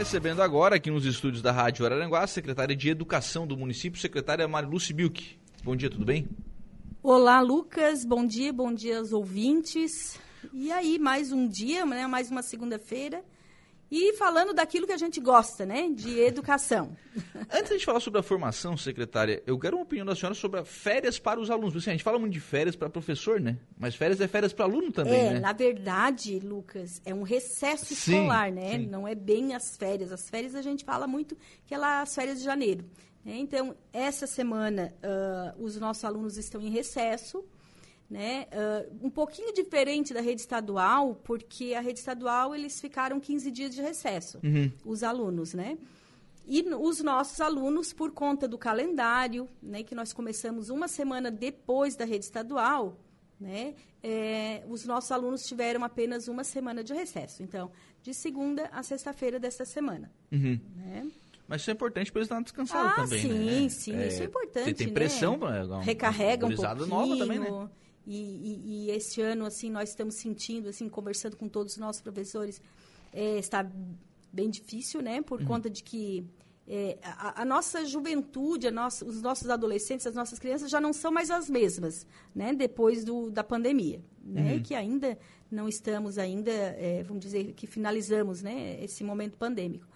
Recebendo agora aqui nos estúdios da Rádio Araranguá, a secretária de Educação do município, secretária Mariluce Bilk. Bom dia, tudo bem? Olá, Lucas. Bom dia, bom dia aos ouvintes. E aí, mais um dia, né? mais uma segunda-feira. E falando daquilo que a gente gosta, né? De educação. Antes de falar sobre a formação, secretária, eu quero uma opinião da senhora sobre férias para os alunos. Assim, a gente fala muito de férias para professor, né? Mas férias é férias para aluno também, é, né? na verdade, Lucas, é um recesso sim, escolar, né? Sim. Não é bem as férias. As férias a gente fala muito que é lá as férias de janeiro. Né? Então, essa semana, uh, os nossos alunos estão em recesso né? Uh, um pouquinho diferente da rede estadual, porque a rede estadual eles ficaram 15 dias de recesso, uhum. os alunos, né? E os nossos alunos, por conta do calendário, né, que nós começamos uma semana depois da rede estadual, né, é, os nossos alunos tiveram apenas uma semana de recesso. Então, de segunda a sexta-feira desta semana. Uhum. Né? Mas isso é importante para eles estarem descansados ah, também, sim, né? Sim, é, isso é importante. Tem, pressão, né? Pra, recarrega um pouquinho. nova também, né? E, e, e, esse ano, assim, nós estamos sentindo, assim, conversando com todos os nossos professores, é, está bem difícil, né? Por uhum. conta de que é, a, a, nossa juventude, a nossa, os nossos adolescentes, as nossas crianças já não são mais as mesmas, né? Depois do, da pandemia, né? Uhum. Que ainda não estamos ainda, é, vamos dizer, que finalizamos, né? Esse momento pandêmico.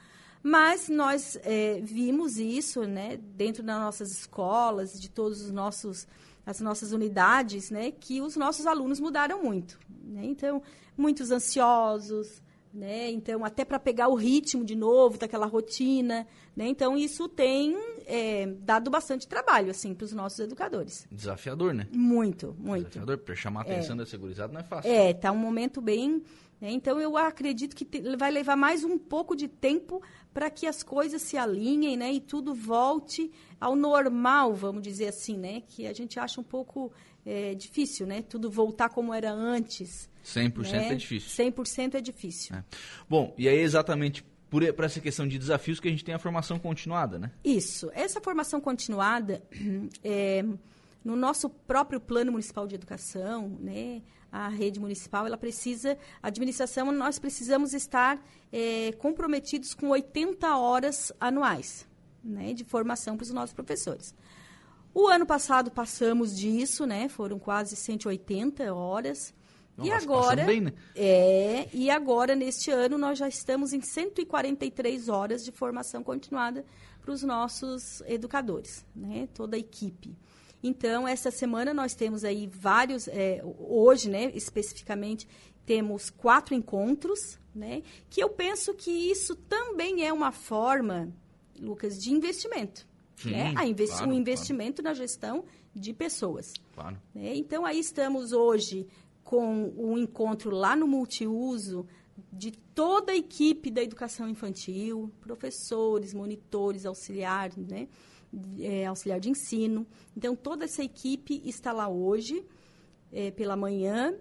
Mas nós é, vimos isso, né? Dentro das nossas escolas, de todos os nossos as nossas unidades, né, que os nossos alunos mudaram muito. Né? Então, muitos ansiosos, né? Então, até para pegar o ritmo de novo daquela rotina, né? Então, isso tem é, dado bastante trabalho, assim, para os nossos educadores. Desafiador, né? Muito, muito. Desafiador, para chamar a atenção é. da segurança não é fácil. É, tá um momento bem... Né? Então, eu acredito que te, vai levar mais um pouco de tempo para que as coisas se alinhem, né? E tudo volte ao normal, vamos dizer assim, né? Que a gente acha um pouco é, difícil, né? Tudo voltar como era antes. 100% né? é difícil. 100% é difícil. É. Bom, e aí exatamente por, por essa questão de desafios que a gente tem a formação continuada, né? Isso. Essa formação continuada, é, no nosso próprio plano municipal de educação, né? a rede municipal, ela precisa, a administração, nós precisamos estar é, comprometidos com 80 horas anuais né, de formação para os nossos professores. O ano passado passamos disso, né? Foram quase 180 horas. Não, e agora, bem, né? é, e agora neste ano nós já estamos em 143 horas de formação continuada para os nossos educadores, né? Toda a equipe. Então, essa semana nós temos aí vários, é, hoje, né, especificamente, temos quatro encontros, né, que eu penso que isso também é uma forma, Lucas, de investimento. Sim, né? A investi claro, um investimento claro. na gestão de pessoas. Claro. Né? Então, aí estamos hoje com um encontro lá no multiuso de toda a equipe da educação infantil, professores, monitores, auxiliares, né? é, auxiliar de ensino. Então, toda essa equipe está lá hoje, é, pela manhã.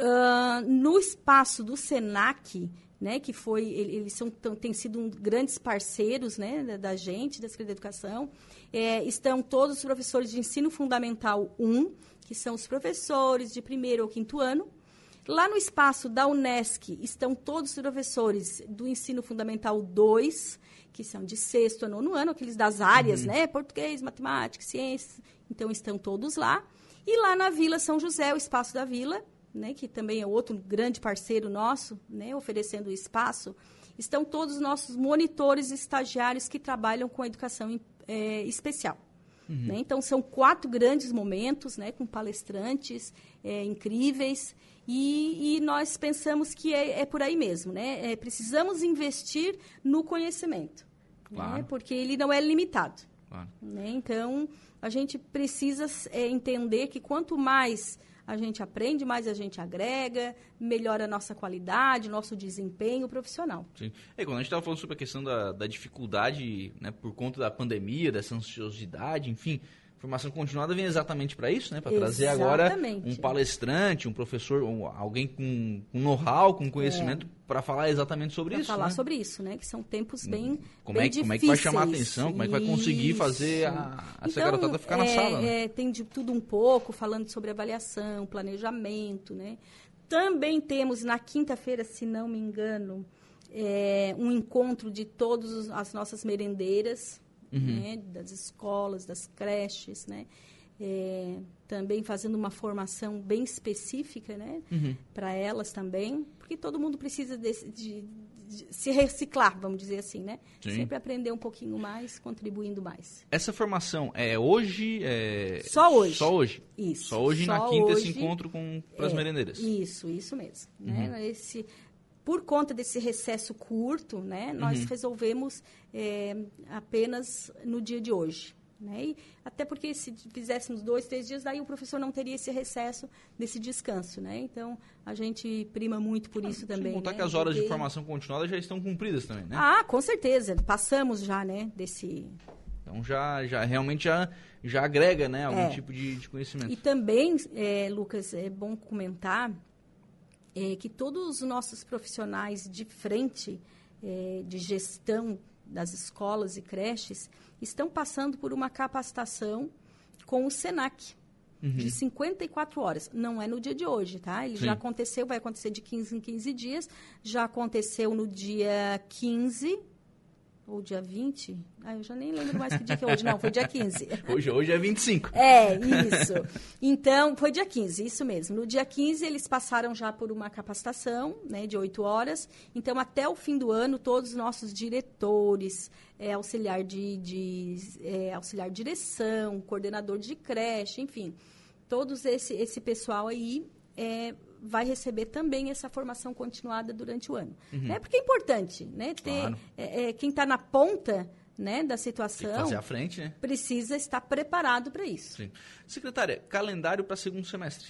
Uh, no espaço do SENAC, né, que foi, eles são, têm sido um, grandes parceiros né, da, da gente, da Secretaria de Educação, é, estão todos os professores de ensino fundamental 1, que são os professores de primeiro ou quinto ano. Lá no espaço da UNESCO estão todos os professores do ensino fundamental 2, que são de sexto a nono ano, aqueles das áreas, uhum. né? Português, matemática, ciências. Então, estão todos lá. E lá na Vila São José, o Espaço da Vila, né? Que também é outro grande parceiro nosso, né? Oferecendo espaço. Estão todos os nossos monitores e estagiários que trabalham com a educação é, especial. Uhum. Né? Então, são quatro grandes momentos, né? Com palestrantes é, incríveis. E, e, nós pensamos que é, é por aí mesmo, né? É, precisamos investir no conhecimento claro. né? porque ele não é limitado. Claro. Né? Então, a gente precisa é, entender que quanto mais a gente aprende, mais a gente agrega, melhora a nossa qualidade, nosso desempenho profissional. Sim. É, quando a gente estava falando sobre a questão da, da dificuldade, né, por conta da pandemia, dessa ansiosidade, enfim, Formação continuada vem exatamente para isso, né? Para trazer agora um palestrante, um professor, um, alguém com, com know-how, com conhecimento é. para falar exatamente sobre pra isso. falar né? sobre isso, né? Que são tempos bem como bem é, Como é que vai chamar a atenção? Como é que vai conseguir fazer a, essa então, garotada ficar é, na sala? Né? É, tem de tudo um pouco, falando sobre avaliação, planejamento, né? Também temos na quinta-feira, se não me engano, é, um encontro de todas as nossas merendeiras, uhum. né, das escolas, das creches, né? É, também fazendo uma formação bem específica, né, uhum. para elas também, porque todo mundo precisa desse, de, de, se reciclar, vamos dizer assim, né? Sim. Sempre aprender um pouquinho mais, contribuindo mais. Essa formação é hoje? É... Só hoje. Só hoje. Isso. Só hoje Só na quinta hoje, esse encontro com as é, merendeiras. Isso, isso mesmo. Né? Uhum. Né? Esse por conta desse recesso curto, né, nós uhum. resolvemos é, apenas no dia de hoje. Né? E até porque se fizéssemos dois, três dias, daí o professor não teria esse recesso desse descanso. Né? Então, a gente prima muito por ah, isso também. Contar né? que as horas porque... de formação continuada já estão cumpridas também, né? Ah, com certeza. Passamos já, né, desse... Então, já, já realmente já, já agrega, né, algum é. tipo de, de, conhecimento. E também, é, Lucas, é bom comentar é, que todos os nossos profissionais de frente é, de gestão das escolas e creches estão passando por uma capacitação com o SENAC. Uhum. De 54 horas. Não é no dia de hoje, tá? Ele Sim. já aconteceu, vai acontecer de 15 em 15 dias. Já aconteceu no dia 15 ou dia 20? Ah, eu já nem lembro mais que dia que é hoje. Não, foi dia 15. Hoje, hoje é 25. É, isso. Então, foi dia 15, isso mesmo. No dia 15, eles passaram já por uma capacitação, né, de 8 horas. Então, até o fim do ano, todos os nossos diretores, é, auxiliar de, de é, auxiliar de direção, coordenador de creche, enfim, todos esse, esse pessoal aí é, vai receber também essa formação continuada durante o ano. Uhum. Né? Porque é importante, né? Ter, claro. é, é, quem está na ponta né, da situação frente, né? precisa estar preparado para isso. Sim. Secretária, calendário para segundo semestre?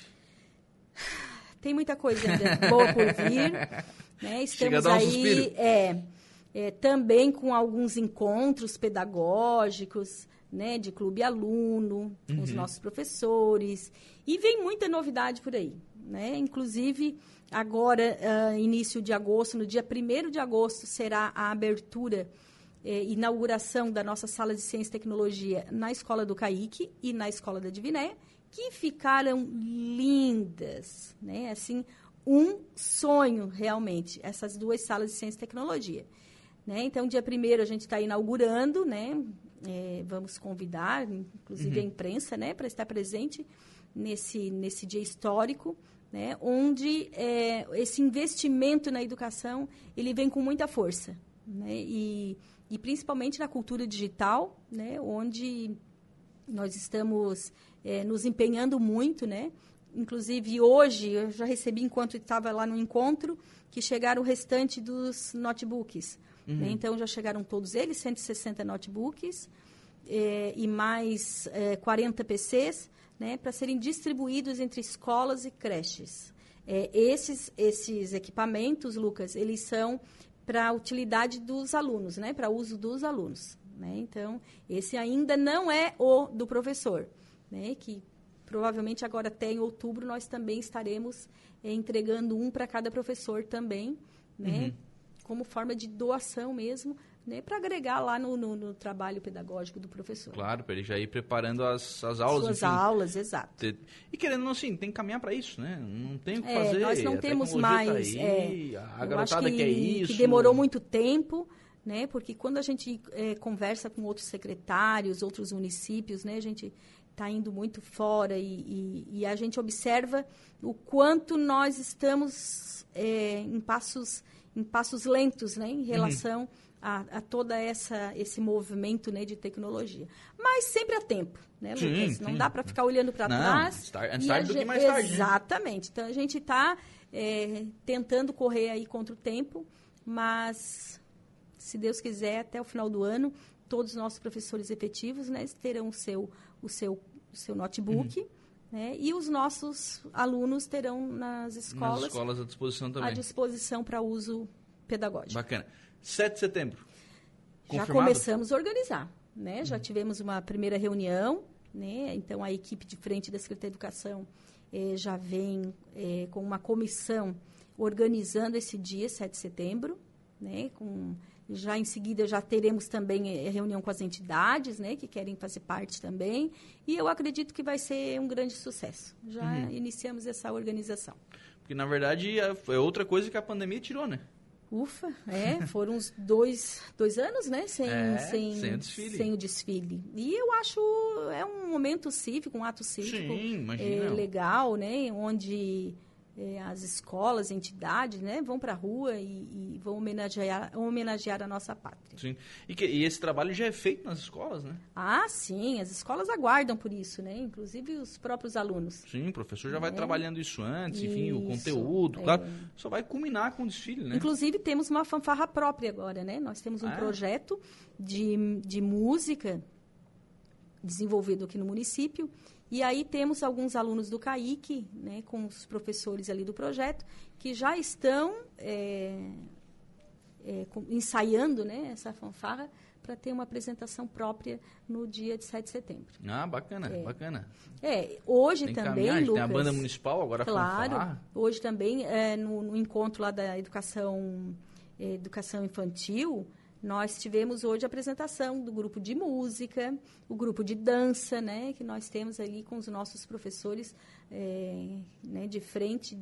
Tem muita coisa ainda boa por vir. Né? Estamos um aí é, é, também com alguns encontros pedagógicos, né, de clube aluno, com uhum. os nossos professores. E vem muita novidade por aí. Né? Inclusive, agora, uh, início de agosto, no dia 1 de agosto, será a abertura, eh, inauguração da nossa sala de ciência e tecnologia na Escola do Caíque e na Escola da Divinéia, que ficaram lindas, né? Assim, um sonho, realmente, essas duas salas de ciência e tecnologia. Né? Então, dia 1 a gente está inaugurando, né? É, vamos convidar, inclusive, uhum. a imprensa, né? Para estar presente nesse, nesse dia histórico né, onde é, esse investimento na educação ele vem com muita força, né, e, e principalmente na cultura digital, né, onde nós estamos é, nos empenhando muito, né, inclusive hoje eu já recebi enquanto estava lá no encontro que chegaram o restante dos notebooks, né, uhum. né, então já chegaram todos eles, 160 notebooks é, e mais é, 40 PCs né, para serem distribuídos entre escolas e creches. É, esses, esses equipamentos, Lucas, eles são para a utilidade dos alunos, né, para uso dos alunos. Né? Então, esse ainda não é o do professor, né, que provavelmente agora até em outubro nós também estaremos é, entregando um para cada professor também, né, uhum. como forma de doação mesmo, né, para agregar lá no, no, no, trabalho pedagógico do professor. Claro, para ele já ir preparando as, as aulas. Suas enfim, aulas, exato. Ter, e querendo não assim, tem que caminhar para isso, né? Não tem o que é, fazer. Nós não temos tá mais. Tá aí, é, a garotada que, quer isso. Que demorou muito tempo. Né? Porque quando a gente é, conversa com outros secretários, outros municípios, né? A gente está indo muito fora e, e, e, a gente observa o quanto nós estamos é, em passos em passos lentos, né? Em uhum. relação uhum a, a toda essa esse movimento né, de tecnologia. Mas sempre há tempo, né, Lucas? Sim. Não dá para ficar olhando para trás. Start do que mais tarde. Né? Exatamente. Então a gente está é, tentando correr aí contra o tempo, mas se Deus quiser, até o final do ano, todos os nossos professores efetivos né, terão o seu, o seu, o seu notebook. Uhum. Né? E os nossos alunos terão nas escolas, nas escolas à disposição também. À disposição para uso pedagógico. Bacana. 7 de setembro. Confirmado? Já começamos a organizar, né? Já tivemos uma primeira reunião, né? Então a equipe de frente da Secretaria de Educação eh, já vem eh, com uma comissão organizando esse dia, 7 de setembro, né? Com já em seguida já teremos também eh, reunião com as entidades, né, que querem fazer parte também, e eu acredito que vai ser um grande sucesso. Já uhum. iniciamos essa organização. Porque na verdade é, é outra coisa que a pandemia tirou, né? Ufa, é, foram uns dois, dois anos, né, sem, é, sem, sem, o desfile. sem o desfile. E eu acho, é um momento cívico, um ato cívico Sim, é, legal, né, onde é, as escolas, entidades, né, vão para a rua e, e, vão homenagear, homenagear a nossa pátria. Sim. E, que, e, esse trabalho já é feito nas escolas, né? Ah, sim. As escolas aguardam por isso, né? Inclusive os próprios alunos. Sim, o professor já vai é. trabalhando isso antes, enfim, isso, o conteúdo, é. claro. Só vai culminar com o desfile, né? Inclusive temos uma fanfarra própria agora, né? Nós temos um ah, projeto de, de música desenvolvido aqui no município e aí temos alguns alunos do CAIC, né, com os professores ali do projeto, que já estão é, é, ensaiando né, essa fanfarra para ter uma apresentação própria no dia de 7 de setembro. Ah, bacana, é. bacana. É, hoje tem também, Lucas... Tem a banda municipal, agora Claro, fanfarra. hoje também, é, no, no, encontro lá da educação, é, educação infantil, nós tivemos hoje a apresentação do grupo de música, o grupo de dança, né, que nós temos ali com os nossos professores é, né, de frente,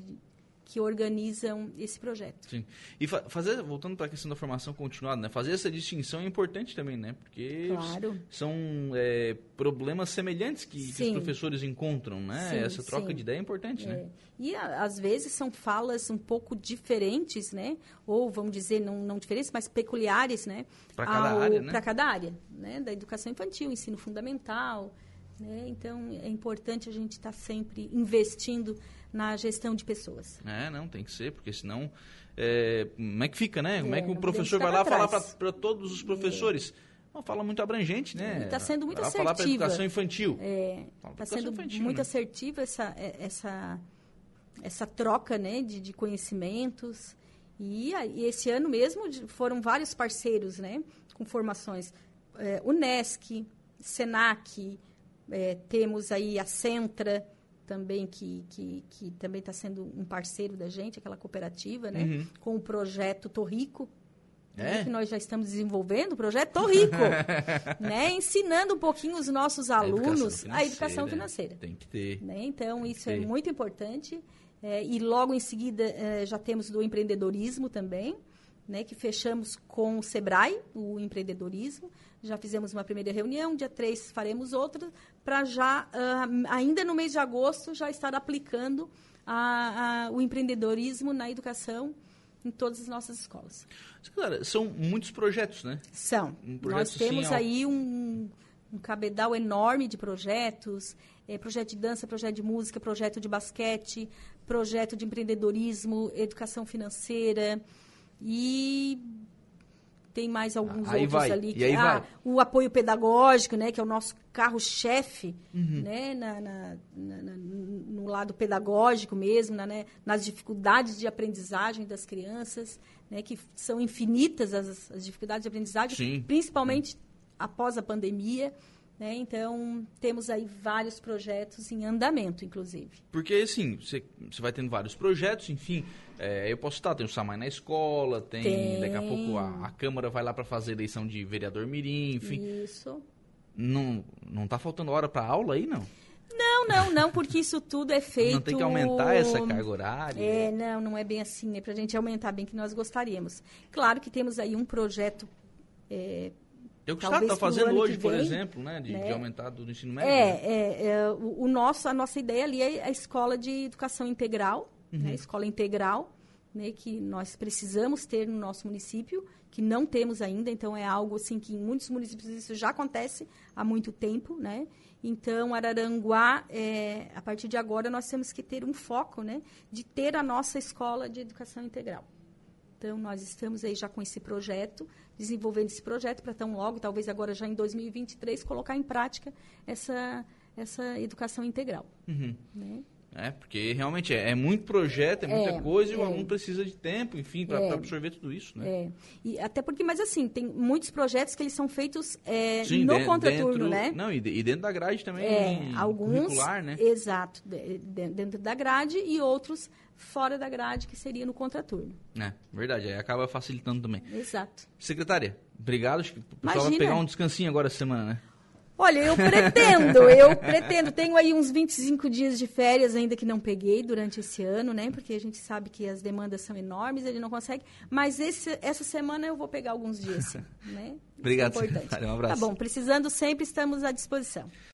que organizam esse projeto. Sim. E fa fazer, voltando para a questão da formação continuada, né? fazer essa distinção é importante também, né? Porque claro. são é, problemas semelhantes que, que, os professores encontram, né? Sim, essa troca sim. de ideia é importante, né? é. né? E a, às vezes são falas um pouco diferentes, né? Ou vamos dizer não, não diferentes, mas peculiares, né? Para cada Ao, área, né? Para cada área, né? Da educação infantil, ensino fundamental, né? Então é importante a gente estar tá sempre investindo na gestão de pessoas. É, não, tem que ser, porque senão. É, como é que fica, né? Como é, é que o professor vai lá falar para todos os professores? Uma fala muito abrangente, né? Está sendo muito Ela assertiva. falar para educação infantil. Está é, sendo infantil, muito né? assertiva essa, é, essa, essa troca né, de, de conhecimentos. E, e, esse ano mesmo foram vários parceiros, né? Com formações. É, Unesc, Senac, é, temos aí a Centra, também que, que, que também está sendo um parceiro da gente, aquela cooperativa, né? Uhum. Com o projeto Torrico, né? é? que nós já estamos desenvolvendo, o projeto Torrico, né? Ensinando um pouquinho os nossos alunos a educação financeira. A educação financeira Tem que ter. Né? Então, isso é muito importante. É, e logo em seguida é, já temos do empreendedorismo também, né? Que fechamos com o Sebrae, o empreendedorismo. Já fizemos uma primeira reunião, dia 3 faremos outra, para já, uh, ainda no mês de agosto, já estar aplicando a, a, o empreendedorismo na educação em todas as nossas escolas. Claro, são muitos projetos, né? São. Um Nós temos aí um, um cabedal enorme de projetos, é, projeto de dança, projeto de música, projeto de basquete, projeto de empreendedorismo, educação financeira e tem mais alguns aí outros vai. ali. Que, ah, o apoio pedagógico, né, que é o nosso carro-chefe, uhum. né, na, na, na, no lado pedagógico mesmo, né, nas dificuldades de aprendizagem das crianças, né, que são infinitas as, as dificuldades de aprendizagem, Sim. principalmente após a pandemia. Né? Então, temos aí vários projetos em andamento, inclusive. Porque, assim, você, você vai tendo vários projetos, enfim, é, eu posso estar, tem o Samai na escola, tem, tem. daqui a pouco a, a Câmara vai lá para fazer eleição de vereador mirim, enfim. Isso. Não, não tá faltando hora para aula aí, não? Não, não, não, porque isso tudo é feito... Não tem que aumentar essa carga horária? É, não, não é bem assim, né? Para a gente aumentar bem que nós gostaríamos. Claro que temos aí um projeto... É, é o que o Estado está fazendo hoje, vem, por exemplo, né? De, né? de aumentar do ensino médio. É, né? é, é o, o, nosso, a nossa ideia ali é a escola de educação integral, uhum. né? escola integral, né? que nós precisamos ter no nosso município, que não temos ainda, então é algo assim que em muitos municípios isso já acontece há muito tempo, né? Então, Araranguá, é, a partir de agora, nós temos que ter um foco, né? De ter a nossa escola de educação integral. Então, nós estamos aí já com esse projeto, desenvolvendo esse projeto para tão logo, talvez agora já em 2023, colocar em prática essa, essa educação integral. Uhum. Né? É, porque realmente é, é, muito projeto, é muita é, coisa e o é. aluno precisa de tempo, enfim, para é. absorver tudo isso, né? É. E até porque, mas assim, tem muitos projetos que eles são feitos Sim, no contraturno, dentro, né? Não, e, e, dentro da grade também, é, alguns, curricular, né? Exato, de, de, dentro da grade e outros fora da grade, que seria no contraturno. É, verdade, aí acaba facilitando também. Exato. Secretária, obrigado. O pessoal Imagina. vai pegar um descansinho agora essa semana, né? Olha, eu pretendo, eu pretendo. Tenho aí uns 25 dias de férias ainda que não peguei durante esse ano, né? Porque a gente sabe que as demandas são enormes, ele não consegue. Mas esse, essa semana eu vou pegar alguns dias, né? Obrigado, é Um abraço. Tá bom, precisando sempre, estamos à disposição.